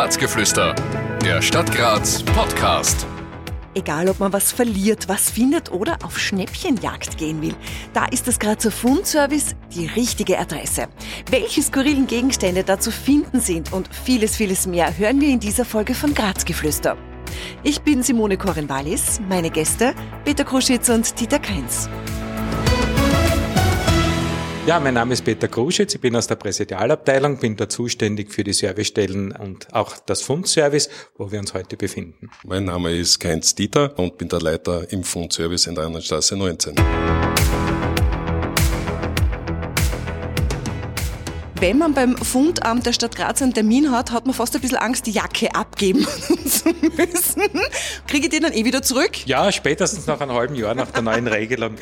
Grazgeflüster, der Stadt Graz Podcast. Egal, ob man was verliert, was findet oder auf Schnäppchenjagd gehen will, da ist das Grazer Fundservice die richtige Adresse. Welche skurrilen Gegenstände da zu finden sind und vieles, vieles mehr hören wir in dieser Folge von Grazgeflüster. Ich bin Simone Koren-Wallis, meine Gäste Peter Kruschitz und Dieter Keins. Ja, mein Name ist Peter Kruschitz, ich bin aus der Präsidialabteilung, bin da zuständig für die Servicestellen und auch das Fundservice, wo wir uns heute befinden. Mein Name ist Keinz Dieter und bin der Leiter im Fundservice in der Annenstraße 19. Wenn man beim Fundamt der Stadt Graz einen Termin hat, hat man fast ein bisschen Angst, die Jacke abgeben zu müssen. Kriege ich die dann eh wieder zurück? Ja, spätestens nach einem halben Jahr nach der neuen Regelung.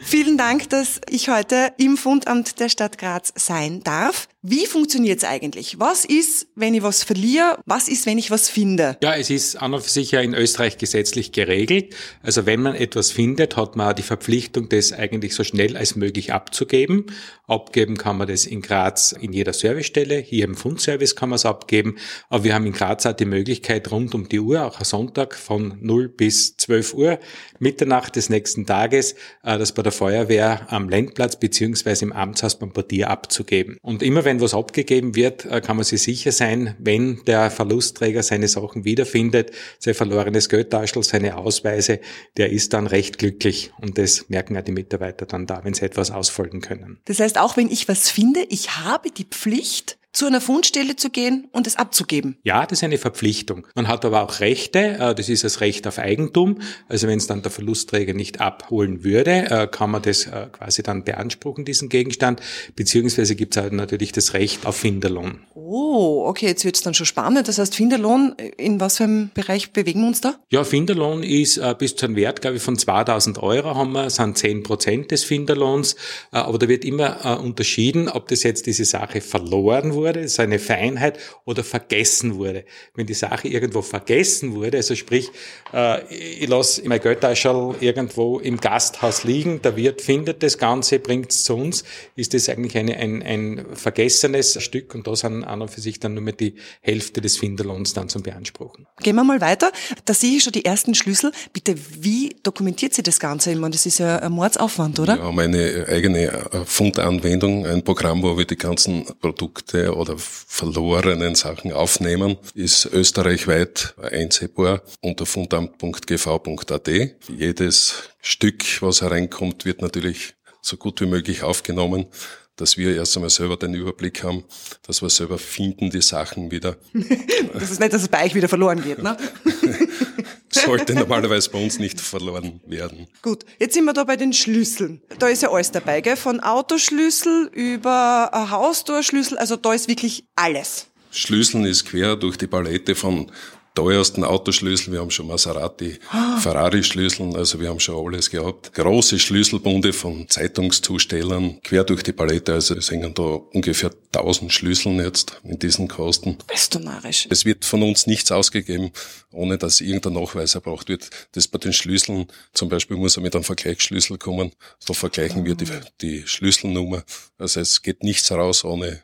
Vielen Dank, dass ich heute im Fundamt der Stadt Graz sein darf. Wie funktioniert es eigentlich? Was ist, wenn ich was verliere? Was ist, wenn ich was finde? Ja, es ist an und für sich ja in Österreich gesetzlich geregelt. Also wenn man etwas findet, hat man die Verpflichtung, das eigentlich so schnell als möglich abzugeben. Abgeben kann man das in Graz in jeder Servicestelle. Hier im Fundservice kann man es abgeben. Aber wir haben in Graz auch die Möglichkeit, rund um die Uhr, auch am Sonntag von 0 bis 12 Uhr, Mitternacht des nächsten Tages, äh, das bei der Feuerwehr am Landplatz beziehungsweise im Amtshaus beim Portier abzugeben. Und immer wenn wenn was abgegeben wird, äh, kann man sich sicher sein, wenn der Verlustträger seine Sachen wiederfindet, sein verlorenes Geldtaschel, seine Ausweise, der ist dann recht glücklich. Und das merken auch die Mitarbeiter dann da, wenn sie etwas ausfolgen können. Das heißt, auch wenn ich was finde, ich habe die Pflicht, zu einer Fundstelle zu gehen und es abzugeben. Ja, das ist eine Verpflichtung. Man hat aber auch Rechte, äh, das ist das Recht auf Eigentum. Also wenn es dann der Verlustträger nicht abholen würde, äh, kann man das äh, quasi dann beanspruchen, diesen Gegenstand. Beziehungsweise gibt es halt natürlich das Recht auf Finderlohn. Oh, okay, jetzt wird es dann schon spannend. Das heißt, Finderlohn, in was für einem Bereich bewegen wir uns da? Ja, Finderlohn ist bis zu einem Wert, glaube ich, von 2000 Euro haben wir, sind 10 Prozent des Finderlohns. Aber da wird immer unterschieden, ob das jetzt diese Sache verloren wurde wurde, seine Feinheit oder vergessen wurde. Wenn die Sache irgendwo vergessen wurde, also sprich, äh, ich lasse mein Geldtaschel irgendwo im Gasthaus liegen, der Wirt findet das Ganze, bringt es zu uns, ist das eigentlich eine, ein, ein vergessenes Stück und da sind an und für sich dann nur mehr die Hälfte des Finderlohns dann zum Beanspruchen. Gehen wir mal weiter. Da sehe ich schon die ersten Schlüssel. Bitte, wie dokumentiert sie das Ganze? Ich meine, das ist ja ein Mordsaufwand, oder? Ja, meine eigene Fundanwendung, ein Programm, wo wir die ganzen Produkte oder verlorenen Sachen aufnehmen, ist österreichweit einsehbar unter fundamt.gv.at. Jedes Stück, was hereinkommt, wird natürlich so gut wie möglich aufgenommen dass wir erst einmal selber den Überblick haben, dass wir selber finden die Sachen wieder. das ist nicht, dass es bei euch wieder verloren wird, ne? Sollte normalerweise bei uns nicht verloren werden. Gut, jetzt sind wir da bei den Schlüsseln. Da ist ja alles dabei, gell? Von Autoschlüssel über Haustorschlüssel, also da ist wirklich alles. Schlüsseln ist quer durch die Palette von teuersten Autoschlüssel, wir haben schon Maserati, ah. Ferrari-Schlüsseln, also wir haben schon alles gehabt. Große Schlüsselbunde von Zeitungszustellern, quer durch die Palette, also es hängen da ungefähr 1000 Schlüsseln jetzt in diesen Kosten. Bist du narrisch? Es wird von uns nichts ausgegeben, ohne dass irgendein Nachweis erbraucht wird. Das bei den Schlüsseln, zum Beispiel muss er mit einem Vergleichsschlüssel kommen, da vergleichen wir die, die Schlüsselnummer. Also es geht nichts raus ohne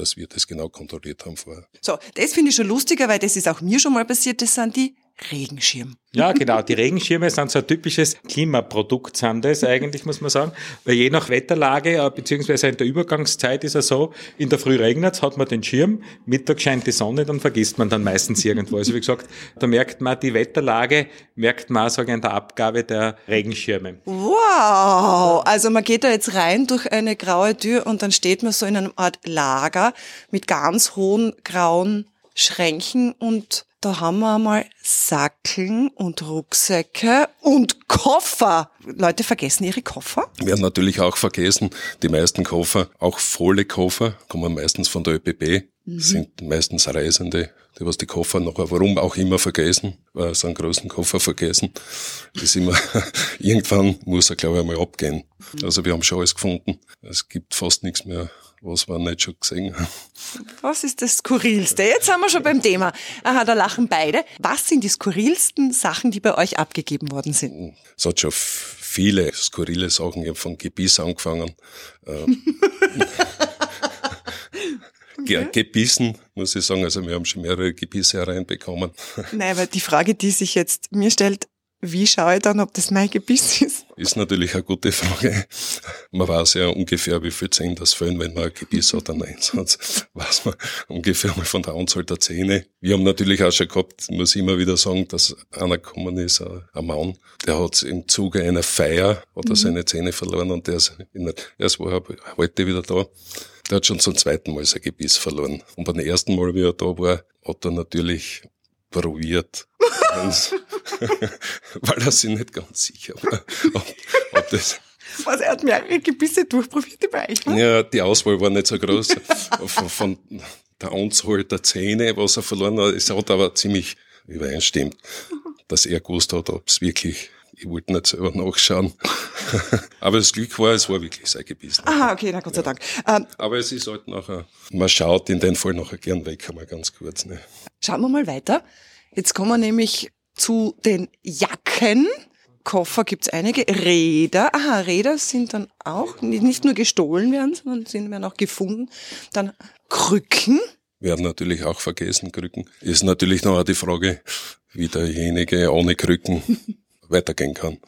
dass wir das genau kontrolliert haben vorher. So, das finde ich schon lustiger, weil das ist auch mir schon mal passiert, das sind die Regenschirm. Ja, genau. Die Regenschirme sind so ein typisches Klimaprodukt, sind das eigentlich, muss man sagen. Weil je nach Wetterlage, äh, beziehungsweise in der Übergangszeit ist es so, in der Früh regnet hat man den Schirm, Mittag scheint die Sonne, dann vergisst man dann meistens irgendwo. Also wie gesagt, da merkt man die Wetterlage, merkt man, sage ich, in der Abgabe der Regenschirme. Wow! Also man geht da jetzt rein durch eine graue Tür und dann steht man so in einer Art Lager mit ganz hohen grauen Schränken und da haben wir einmal Sackeln und Rucksäcke und Koffer. Leute vergessen ihre Koffer? Werden natürlich auch vergessen. Die meisten Koffer, auch volle Koffer, kommen meistens von der ÖPB, mhm. sind meistens Reisende, die was die Koffer noch, warum auch immer vergessen, äh, so einen großen Koffer vergessen. ist immer, irgendwann muss er glaube ich einmal abgehen. Mhm. Also wir haben schon alles gefunden. Es gibt fast nichts mehr was wir nicht schon gesehen haben. Was ist das Skurrilste? Jetzt sind wir schon beim Thema. Aha, da lachen beide. Was sind die skurrilsten Sachen, die bei euch abgegeben worden sind? Es hat schon viele skurrile Sachen. Ich habe von Gebiss angefangen. Ähm, okay. gebissen, muss ich sagen. Also wir haben schon mehrere Gebisse hereinbekommen. Nein, aber die Frage, die sich jetzt mir stellt, wie schaue ich dann, ob das mein Gebiss ist? Ist natürlich eine gute Frage. Man weiß ja ungefähr, wie viel Zähne das fehlen, wenn man ein Gebiss hat, einen Einsatz. Weiß man ungefähr mal von der Anzahl der Zähne. Wir haben natürlich auch schon gehabt, muss ich immer wieder sagen, dass einer gekommen ist, ein Mann, der hat im Zuge einer Feier oder mhm. seine Zähne verloren und der ist, in, erst war er heute wieder da. Der hat schon zum zweiten Mal sein Gebiss verloren. Und beim ersten Mal, wie er da war, hat er natürlich probiert. weil er sich nicht ganz sicher war, ob, ob das was, er hat mehrere Gebisse durchprobiert bei euch, ne? Ja, die Auswahl war nicht so groß von, von, der Anzahl der Zähne, was er verloren hat. Es hat aber ziemlich übereinstimmt, dass er gewusst hat, ob es wirklich, ich wollte nicht selber nachschauen. aber das Glück war, es war wirklich sein Gebiss. Aha, okay, na Gott sei Dank. Ähm, aber es ist halt nachher, man schaut in den Fall nachher gern weg, einmal ganz kurz. Ne? Schauen wir mal weiter. Jetzt kommen wir nämlich zu den Jacken. Koffer gibt's einige. Räder. Aha, Räder sind dann auch nicht nur gestohlen werden, sondern sind werden auch gefunden. Dann Krücken. Werden natürlich auch vergessen, Krücken. Ist natürlich noch die Frage, wie derjenige ohne Krücken weitergehen kann.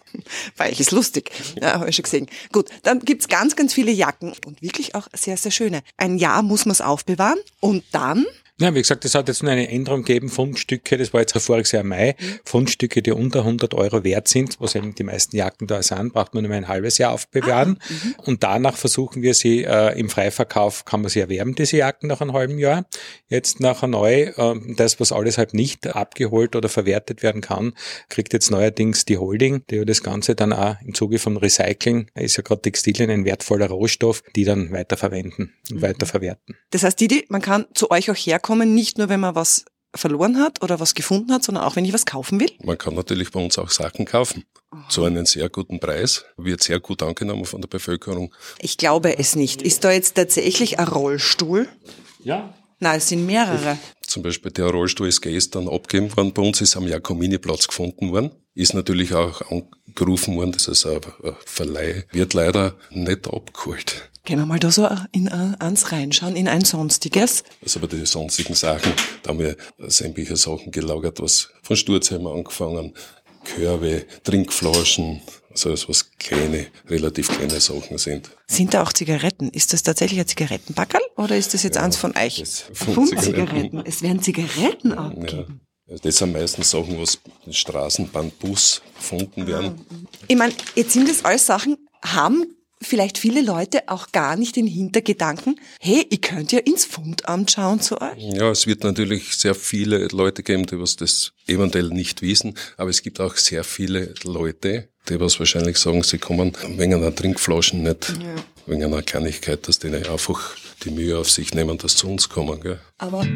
Weil ich ist lustig, ja, habe ich schon gesehen. Gut, dann gibt's ganz, ganz viele Jacken und wirklich auch sehr, sehr schöne. Ein Jahr muss man es aufbewahren und dann ja, wie gesagt, es hat jetzt nur eine Änderung gegeben, Fundstücke, das war jetzt voriges Jahr Mai. Fundstücke, die unter 100 Euro wert sind, was eben die meisten Jacken da sind, braucht man nur ein halbes Jahr aufbewahren. Ah, mhm. und danach versuchen wir sie, äh, im Freiverkauf kann man sie erwerben, diese Jacken nach einem halben Jahr. Jetzt nachher neu, äh, das, was alles halt nicht abgeholt oder verwertet werden kann, kriegt jetzt neuerdings die Holding, die das Ganze dann auch im Zuge von Recycling, ist ja gerade Textilien ein wertvoller Rohstoff, die dann weiterverwenden und mhm. weiterverwerten. Das heißt, Didi, man kann zu euch auch herkommen, kommen, nicht nur, wenn man was verloren hat oder was gefunden hat, sondern auch, wenn ich was kaufen will? Man kann natürlich bei uns auch Sachen kaufen. Zu einem sehr guten Preis. Wird sehr gut angenommen von der Bevölkerung. Ich glaube es nicht. Ist da jetzt tatsächlich ein Rollstuhl? Ja. Nein, es sind mehrere. Zum Beispiel der Rollstuhl ist gestern abgegeben worden. Bei uns ist am Jakomini-Platz gefunden worden. Ist natürlich auch angerufen worden, das ist ein Verleih. Wird leider nicht abgeholt. Können wir mal da so in eins reinschauen, in ein sonstiges? Also bei den sonstigen Sachen, da haben wir sämtliche Sachen gelagert, was von Sturzheimer angefangen, Körbe, Trinkflaschen, also das, was kleine, relativ kleine Sachen sind. Sind da auch Zigaretten? Ist das tatsächlich ein Zigarettenbackerl oder ist das jetzt ja, eins von euch? Zigaretten. Es werden Zigaretten abgegeben. Ja. Das sind meistens Sachen, was im Straßenbahnbus gefunden werden. Ich meine, jetzt sind das alles Sachen, haben vielleicht viele Leute auch gar nicht den Hintergedanken, hey, ich könnte ja ins Fundamt schauen zu euch. Ja, es wird natürlich sehr viele Leute geben, die was das eventuell nicht wissen, aber es gibt auch sehr viele Leute, die was wahrscheinlich sagen, sie kommen wegen einer Trinkflaschen nicht, ja. wegen einer Kleinigkeit, dass die einfach die Mühe auf sich nehmen, dass zu uns kommen. Gell? Aber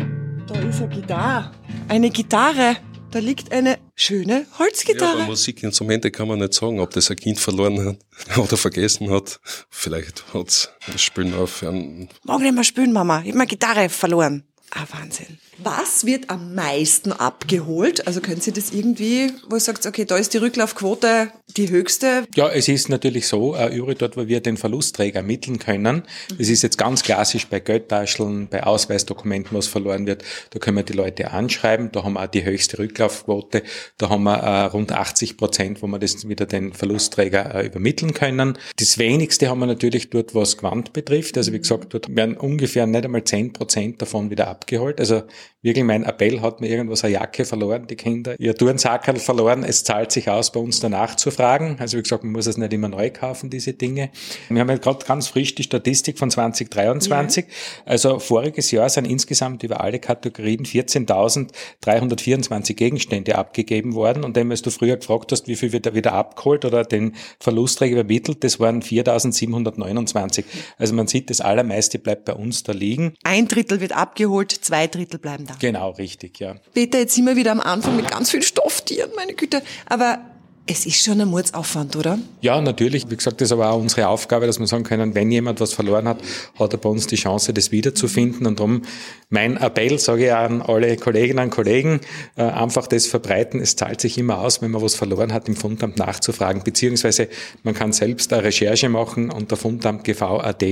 da ist eine Gitarre. Eine Gitarre. Da liegt eine schöne Holzgitarre. Ja, Musikinstrumente kann man nicht sagen, ob das ein Kind verloren hat oder vergessen hat. Vielleicht hat's das Spielen aufhören. Morgen nicht mehr spielen, Mama. Ich habe meine Gitarre verloren. Ah, Wahnsinn. Was wird am meisten abgeholt? Also können Sie das irgendwie, wo sagt, okay, da ist die Rücklaufquote die höchste? Ja, es ist natürlich so, äh, überall dort, wo wir den Verlustträger ermitteln können. Das ist jetzt ganz klassisch bei Geldtascheln, bei Ausweisdokumenten, was verloren wird. Da können wir die Leute anschreiben. Da haben wir auch die höchste Rücklaufquote. Da haben wir äh, rund 80 Prozent, wo wir das wieder den Verlustträger äh, übermitteln können. Das wenigste haben wir natürlich dort, was Quant betrifft. Also wie gesagt, dort werden ungefähr nicht einmal 10 Prozent davon wieder abgeholt. Also wirklich mein Appell, hat mir irgendwas eine Jacke verloren, die Kinder, ihr Turnsackerl verloren, es zahlt sich aus, bei uns danach zu fragen. Also wie gesagt, man muss es nicht immer neu kaufen, diese Dinge. Wir haben ja gerade ganz frisch die Statistik von 2023. Ja. Also voriges Jahr sind insgesamt über alle Kategorien 14.324 Gegenstände abgegeben worden. Und dann, als du früher gefragt hast, wie viel wird da wieder abgeholt oder den Verlustträger übermittelt, das waren 4.729. Also man sieht, das Allermeiste bleibt bei uns da liegen. Ein Drittel wird abgeholt, zwei Drittel bleiben da. Genau, richtig, ja. Peter, jetzt sind wir wieder am Anfang mit ganz vielen Stofftieren, meine Güte. Aber Es ist schon ein Mordsaufwand, oder? Ja, natürlich. Wie gesagt, das ist aber auch unsere Aufgabe, dass wir sagen können, wenn jemand was verloren hat, hat er bei uns die Chance, das wiederzufinden. Und darum mein Appell, sage ich an alle Kolleginnen und Kollegen, äh, einfach das verbreiten. Es zahlt sich immer aus, wenn man was verloren hat, im Fundamt nachzufragen. Beziehungsweise man kann selbst eine Recherche machen unter Fundamt GV.at,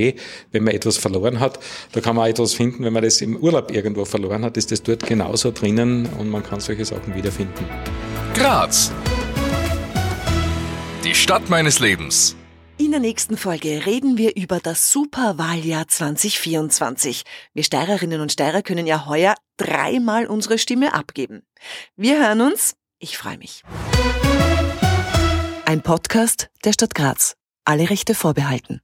wenn man etwas verloren hat. Da kann man auch etwas finden, wenn man das im Urlaub irgendwo verloren hat, ist das dort genauso drinnen und man kann solche Sachen wiederfinden. Graz die Stadt meines Lebens. In der nächsten Folge reden wir über das Superwahljahr 2024. Wir Steirerinnen und Steirer können ja heuer dreimal unsere Stimme abgeben. Wir hören uns. Ich freue mich. Ein Podcast der Stadt Graz. Alle Rechte vorbehalten.